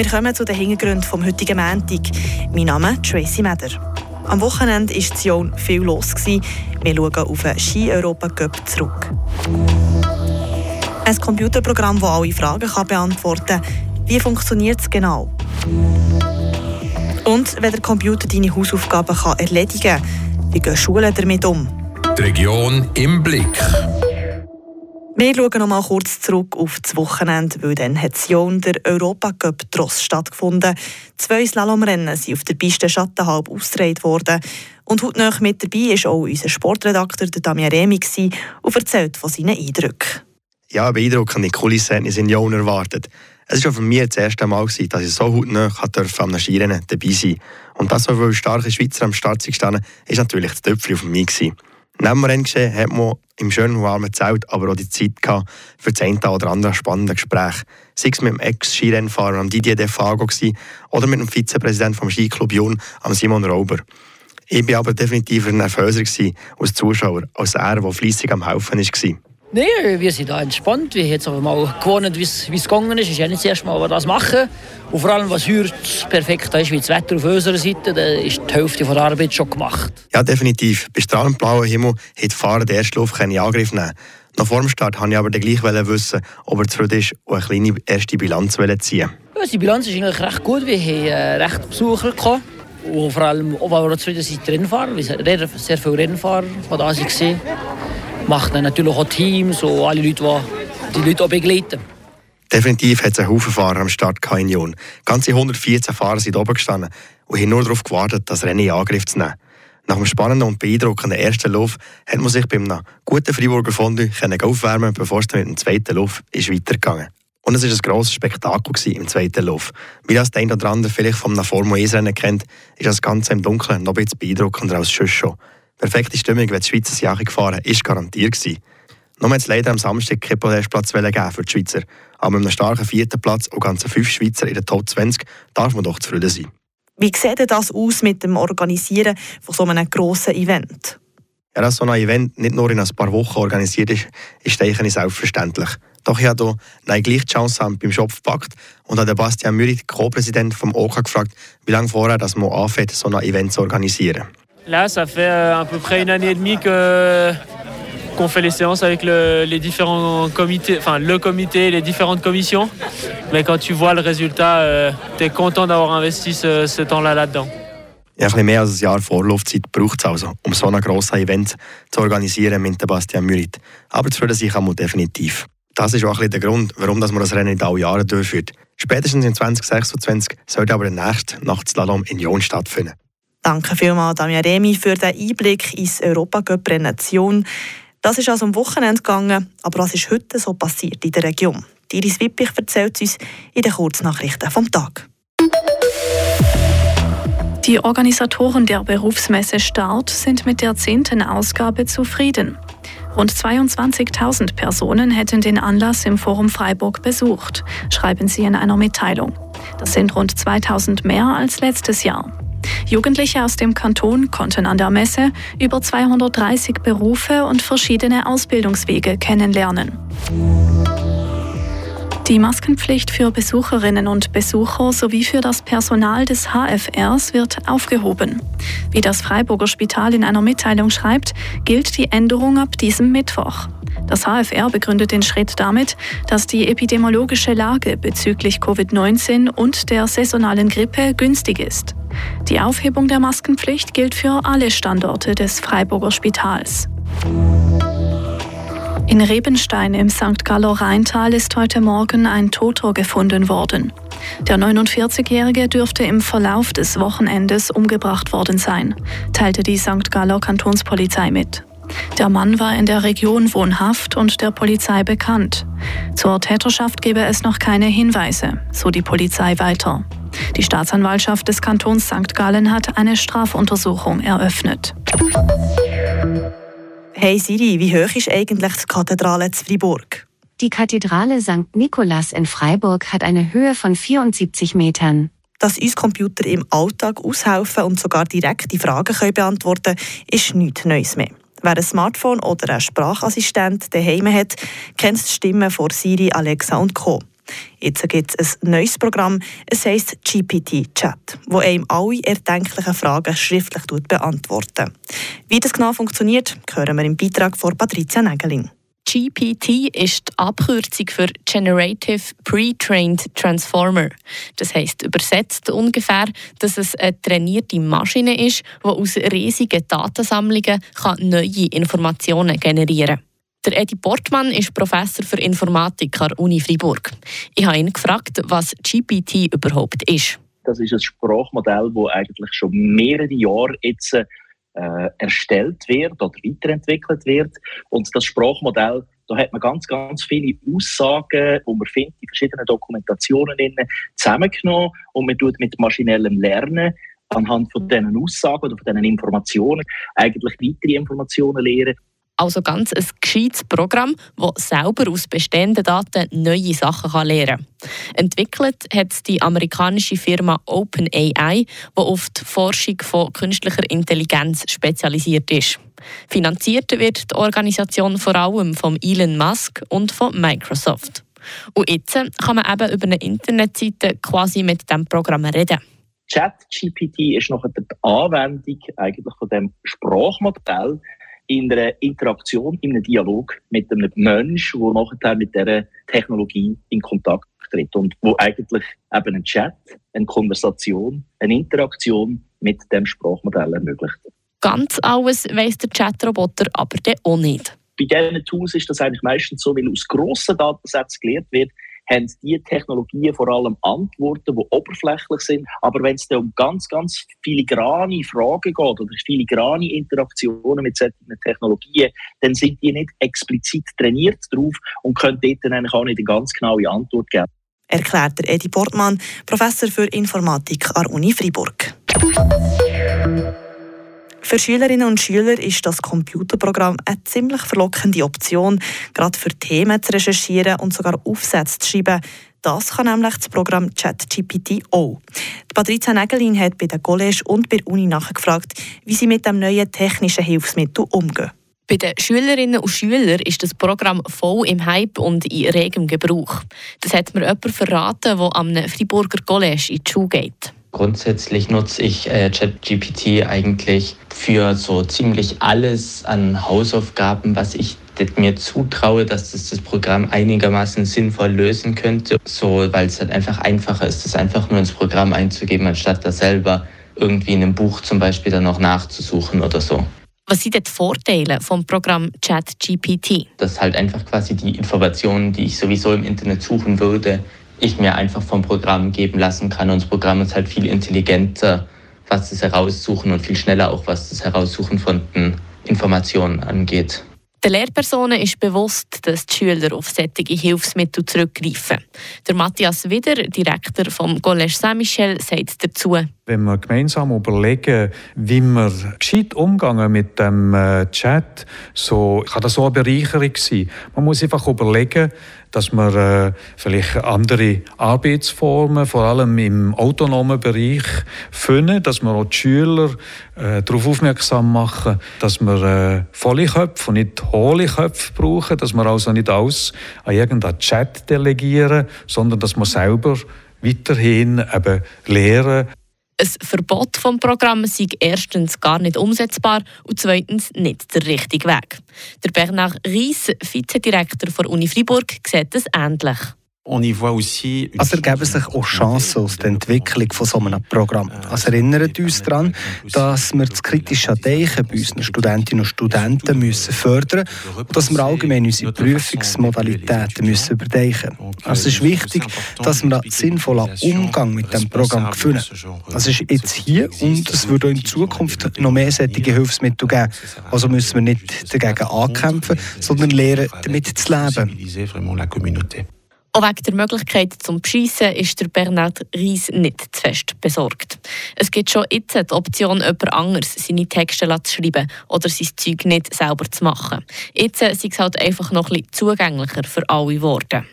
Wir kommen zu den Hintergründen vom heutigen Montag. Mein Name ist Tracy Meder. Am Wochenende war in Sion viel los. Wir schauen auf den Ski-Europa-Cup zurück. Ein Computerprogramm, das alle Fragen beantworten kann. Wie funktioniert es genau? Und wenn der Computer deine Hausaufgaben erledigen kann, wie gehen Schulen damit um? Die Region im Blick. Wir schauen noch mal kurz zurück auf das Wochenende, weil dann hat Sion der Europacup Tross stattgefunden. Zwei Slalomrennen sind auf der Piste Schattenhalb ausgetragen worden. Und heute noch mit dabei war auch unser Sportredakteur Damien Remi und erzählt von seinen Eindrücken. Ja, beeindruckende Kulissen in Sion erwartet. Es war für mich das erste Mal, dass ich so hautnah an einem Skirennen dabei sein durfte. Und das, weil starke Schweizer am Start standen, war natürlich das Töpfchen für mich. Neben dem Renngeschehen hat man im schönen warmen Zelt aber auch die Zeit gehabt für das eine oder andere spannende Gespräch. Sei es mit dem Ex-Skirennfahrer Didier Defago oder mit dem Vizepräsidenten vom Skiclub Jun, Simon Rauber. Ich war aber definitiv nervöser als Zuschauer, als er, der fleissig am Haufen war. Nein, wir sind da entspannt. Wir haben jetzt aber mal gewohnt, wie es gegangen ist. Es ist ja nicht das erste Mal, dass wir das machen. Und vor allem, was heute perfekt ist, wie das Wetter auf unserer Seite, da ist die Hälfte der Arbeit schon gemacht. Ja, definitiv. Bei strahlend blauem Himmel hat die Fahrer den ersten Lauf in Angriff nehmen Nach vor dem Start wollte ich aber gleich wissen, ob er zufrieden ist und eine kleine erste Bilanz ziehen ja, Die Bilanz ist eigentlich recht gut. Wir haben äh, recht Besucher gehabt. Und vor allem, ob wir zufrieden sind, Rennfahrer. Wir sehr viele Rennfahrer, die da waren macht dann natürlich auch Teams und alle Leute, die die Leute auch begleiten. Definitiv hat es einen Haufen Fahrer am Start in Union. Ganze 114 Fahrer sind oben gestanden und haben nur darauf gewartet, das Rennen in Angriff zu nehmen. Nach einem spannenden und beeindruckenden ersten Lauf hat man sich beim guten Freiburger Fondue aufwärmen bevor es mit dem zweiten Lauf ist weitergegangen Und es war ein grosses Spektakel im zweiten Lauf. Wie das der eine oder andere vielleicht vom Formel 1 Rennen kennt, ist das Ganze im Dunkeln noch ein bisschen beeindruckender als sonst schon. Perfekte Stimmung, wenn die Schweizer das Jahr gefahren ist garantiert gewesen. Nur hat es leider am Samstag keinen Podestplatz für die Schweizer. Aber mit einem starken vierten Platz und ganzen fünf Schweizer in der Top 20 darf man doch zufrieden sein. Wie sieht das aus mit dem Organisieren von so einem grossen Event? Ja, dass so ein Event nicht nur in ein paar Wochen organisiert ist, ist eigentlich selbstverständlich. Doch ich habe hier gleich die Chance beim Schopf gepackt und habe Bastian Müri, Co-Präsident vom OK, gefragt, wie lange vorher das man anfängt, so ein Event zu organisieren. Là, ça fait euh, à peu près une année et demie que qu'on fait les séances avec le, les différents comités, enfin le comité, les différentes commissions. Mais quand tu vois le résultat, euh, tu es content d'avoir investi ce, ce temps-là là-dedans. Ja, ein mehr als ein Jahr Vorlaufzeit braucht es also, um so ein grosses Event zu organisieren mit Sebastian Mürit. Aber zufrieden sein kann man definitiv. Das ist auch ein bisschen der Grund, warum man das Rennen in alle Jahren durchführt. Spätestens in 2026 sollte aber der nächste Nachtslalom in Jon stattfinden. Danke vielmals, Damia Remi, für den Einblick ins Europacup-Rennen Das ist also am Wochenende gegangen, aber was ist heute so passiert in der Region? Iris Wippich erzählt uns in den Kurznachrichten vom Tag. Die Organisatoren der Berufsmesse Start sind mit der zehnten Ausgabe zufrieden. Rund 22.000 Personen hätten den Anlass im Forum Freiburg besucht, schreiben sie in einer Mitteilung. Das sind rund 2000 mehr als letztes Jahr. Jugendliche aus dem Kanton konnten an der Messe über 230 Berufe und verschiedene Ausbildungswege kennenlernen. Die Maskenpflicht für Besucherinnen und Besucher sowie für das Personal des HFRs wird aufgehoben. Wie das Freiburger Spital in einer Mitteilung schreibt, gilt die Änderung ab diesem Mittwoch. Das HFR begründet den Schritt damit, dass die epidemiologische Lage bezüglich Covid-19 und der saisonalen Grippe günstig ist. Die Aufhebung der Maskenpflicht gilt für alle Standorte des Freiburger Spitals. In Rebenstein im St. Galler Rheintal ist heute Morgen ein Toter gefunden worden. Der 49-Jährige dürfte im Verlauf des Wochenendes umgebracht worden sein, teilte die St. Galler Kantonspolizei mit. Der Mann war in der Region wohnhaft und der Polizei bekannt. Zur Täterschaft gebe es noch keine Hinweise, so die Polizei weiter. Die Staatsanwaltschaft des Kantons St. Gallen hat eine Strafuntersuchung eröffnet. Hey Siri, wie hoch ist eigentlich die Kathedrale zu Fribourg? Die Kathedrale St. Nikolaus in Freiburg hat eine Höhe von 74 Metern. Dass uns Computer im Alltag aushelfen und sogar direkte Fragen können beantworten können, ist nichts Neues mehr. Wer ein Smartphone oder einen Sprachassistent daheim hat, kennt die Stimmen von Siri, Alexa und Co. Jetzt gibt es ein neues Programm, es heisst GPT-Chat, wo einem alle erdenklichen Fragen schriftlich beantwortet. Wie das genau funktioniert, hören wir im Beitrag von Patricia Nägelin. GPT ist die Abkürzung für Generative Pre-Trained Transformer. Das heißt übersetzt ungefähr, dass es eine trainierte Maschine ist, die aus riesigen Datensammlungen neue Informationen generieren kann. Der Edi Portmann ist Professor für Informatik an der Uni Freiburg. Ich habe ihn gefragt, was GPT überhaupt ist. Das ist ein Sprachmodell, das eigentlich schon mehrere Jahre jetzt äh, erstellt wird oder weiterentwickelt wird. Und das Sprachmodell, da hat man ganz, ganz viele Aussagen, die man findet in verschiedenen Dokumentationen zusammengenommen und man tut mit maschinellem Lernen anhand von diesen Aussagen oder von diesen Informationen eigentlich weitere Informationen lernen also ganz ein gescheites Programm, das selber aus bestehenden Daten neue Sachen lernen kann. Entwickelt hat die amerikanische Firma OpenAI, die auf die Forschung von künstlicher Intelligenz spezialisiert ist. Finanziert wird die Organisation vor allem von Elon Musk und von Microsoft. Und jetzt kann man eben über eine Internetseite quasi mit dem Programm reden. ChatGPT ist noch die Anwendung eigentlich von dem Sprachmodell, in einer Interaktion, in einem Dialog mit einem Menschen, der nachher mit dieser Technologie in Kontakt tritt und wo eigentlich eben ein Chat, eine Konversation, eine Interaktion mit dem Sprachmodell ermöglicht. Ganz alles weiss der Chatroboter aber auch nicht. Bei diesen Tools ist das eigentlich meistens so, weil aus grossen Datensätzen gelernt wird, haben diese Technologien vor allem Antworten, die oberflächlich sind. Aber wenn es dann um ganz, ganz filigrane Fragen geht oder filigrane Interaktionen mit solchen Technologien, dann sind die nicht explizit trainiert drauf und können dort dann eigentlich auch nicht eine ganz genaue Antwort geben. Erklärt der Edi Portmann, Professor für Informatik an der Uni Freiburg. Für Schülerinnen und Schüler ist das Computerprogramm eine ziemlich verlockende Option, gerade für Themen zu recherchieren und sogar Aufsätze zu schreiben. Das kann nämlich das Programm ChatGPT auch. Patricia Nägelin hat bei der College und bei der Uni nachgefragt, wie sie mit dem neuen technischen Hilfsmittel umgehen. Bei den Schülerinnen und Schülern ist das Programm voll im Hype und in regem Gebrauch. Das hat mir jemand verraten, der am Freiburger College in die Schule geht. Grundsätzlich nutze ich äh, ChatGPT eigentlich für so ziemlich alles an Hausaufgaben, was ich mir zutraue, dass das, das Programm einigermaßen sinnvoll lösen könnte, so weil es halt einfach einfacher ist, das einfach nur ins Programm einzugeben, anstatt da selber irgendwie in einem Buch zum Beispiel dann noch nachzusuchen oder so. Was sind denn die Vorteile vom Programm ChatGPT? Dass halt einfach quasi die Informationen, die ich sowieso im Internet suchen würde, ich mir einfach vom Programm geben lassen kann. Und das Programm ist halt viel intelligenter, was das Heraussuchen und viel schneller auch, was das Heraussuchen von den Informationen angeht. Den Lehrpersonen ist bewusst, dass die Schüler auf solche Hilfsmittel zurückgreifen. Der Matthias Wider, Direktor vom Collège Saint-Michel, sagt dazu. Wenn wir gemeinsam überlegen, wie wir gescheit umgehen mit dem äh, Chat, so kann das so eine Bereicherung sein. Man muss einfach überlegen, dass man äh, vielleicht andere Arbeitsformen, vor allem im autonomen Bereich, finden, dass man auch die Schüler äh, darauf aufmerksam machen, dass wir äh, volle Köpfe und nicht hohle Köpfe brauchen, dass wir also nicht alles an irgendeinen Chat delegieren, sondern dass wir selber weiterhin eben lehren, ein Verbot vom Programm sei erstens gar nicht umsetzbar und zweitens nicht der richtige Weg. Der Bernard Ries, Vizedirektor der Uni Freiburg, sieht es ähnlich. Also ergeben sich auch Chancen aus der Entwicklung von so einem Programm. Also erinnert uns daran, dass wir das kritische Denken bei unseren Studentinnen und Studenten müssen fördern und dass wir allgemein unsere Prüfungsmodalitäten müssen überdenken Also es ist wichtig, dass wir einen sinnvollen Umgang mit dem Programm finden. Also es ist jetzt hier und es wird auch in Zukunft noch mehr solche Hilfsmittel geben. Also müssen wir nicht dagegen ankämpfen, sondern lernen, damit zu leben. Auch wegen der Möglichkeit zum Beschissen ist der Bernhard Ries nicht zu fest besorgt. Es gibt schon jetzt die Option, jemand anderes seine Texte zu schreiben oder sein Zeug nicht selber zu machen. Jetzt sind es halt einfach noch ein zugänglicher für alle geworden.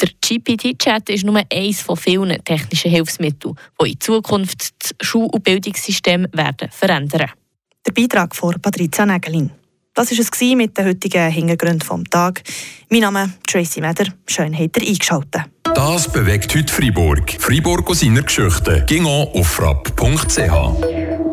Der GPT-Chat ist nur eines von vielen technischen Hilfsmitteln, die in Zukunft das Schul- und Bildungssystem werden verändern. Der Beitrag von Patricia Nägelin. Das war es mit den heutigen Hintergründen vom Tag. Mein Name ist Tracy Meder. Schön, habt ihr eingeschaltet. Das bewegt heute Freiburg. Freiburg aus seiner Geschichte. Ging auf frapp.ch.